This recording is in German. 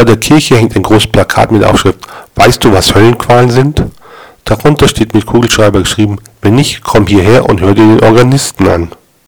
Vor der Kirche hängt ein großes Plakat mit Aufschrift Weißt du, was Höllenqualen sind? Darunter steht mit Kugelschreiber geschrieben Wenn nicht, komm hierher und hör dir den Organisten an